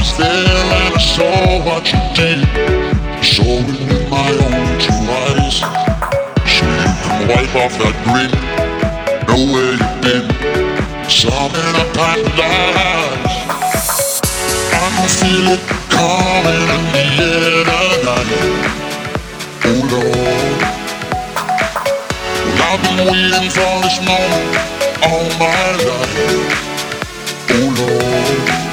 was there and I saw what you did. Saw it with my own two eyes. So you can wipe off that grin. Know where you've been. Something I paradise. I can feel it coming in the air tonight. Oh Lord. Well, I've been waiting for this moment all my life. Oh Lord.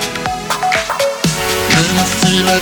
Can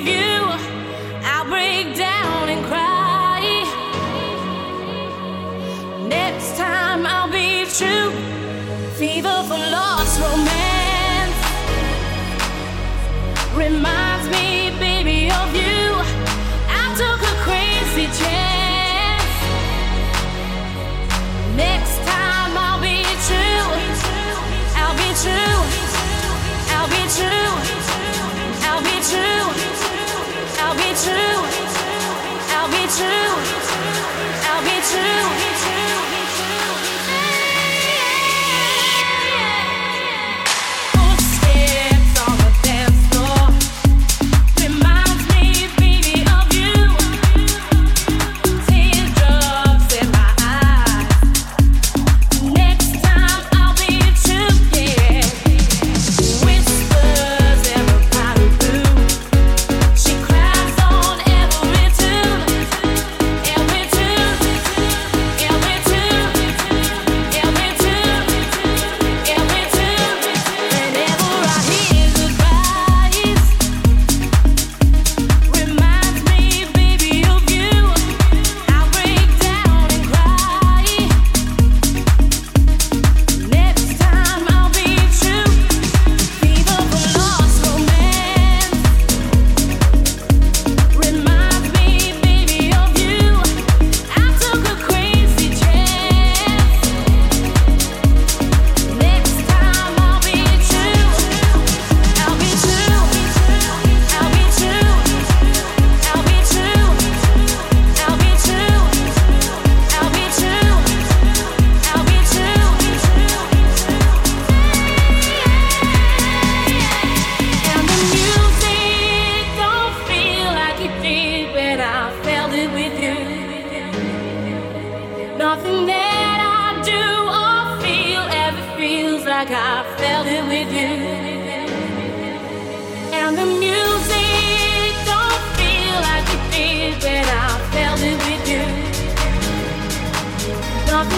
of you.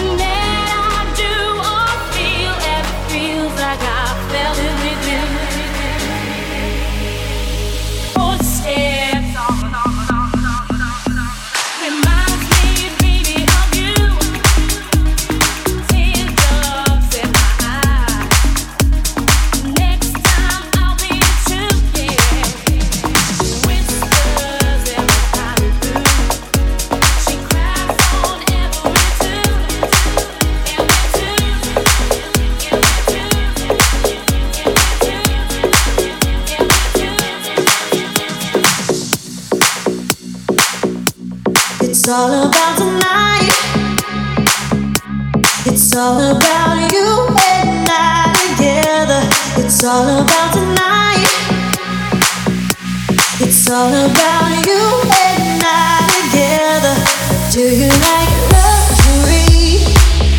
Yeah. all about tonight. It's all about you and I together. It's all about tonight. It's all about you and I together. Do you like luxury?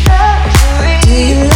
luxury. Do you like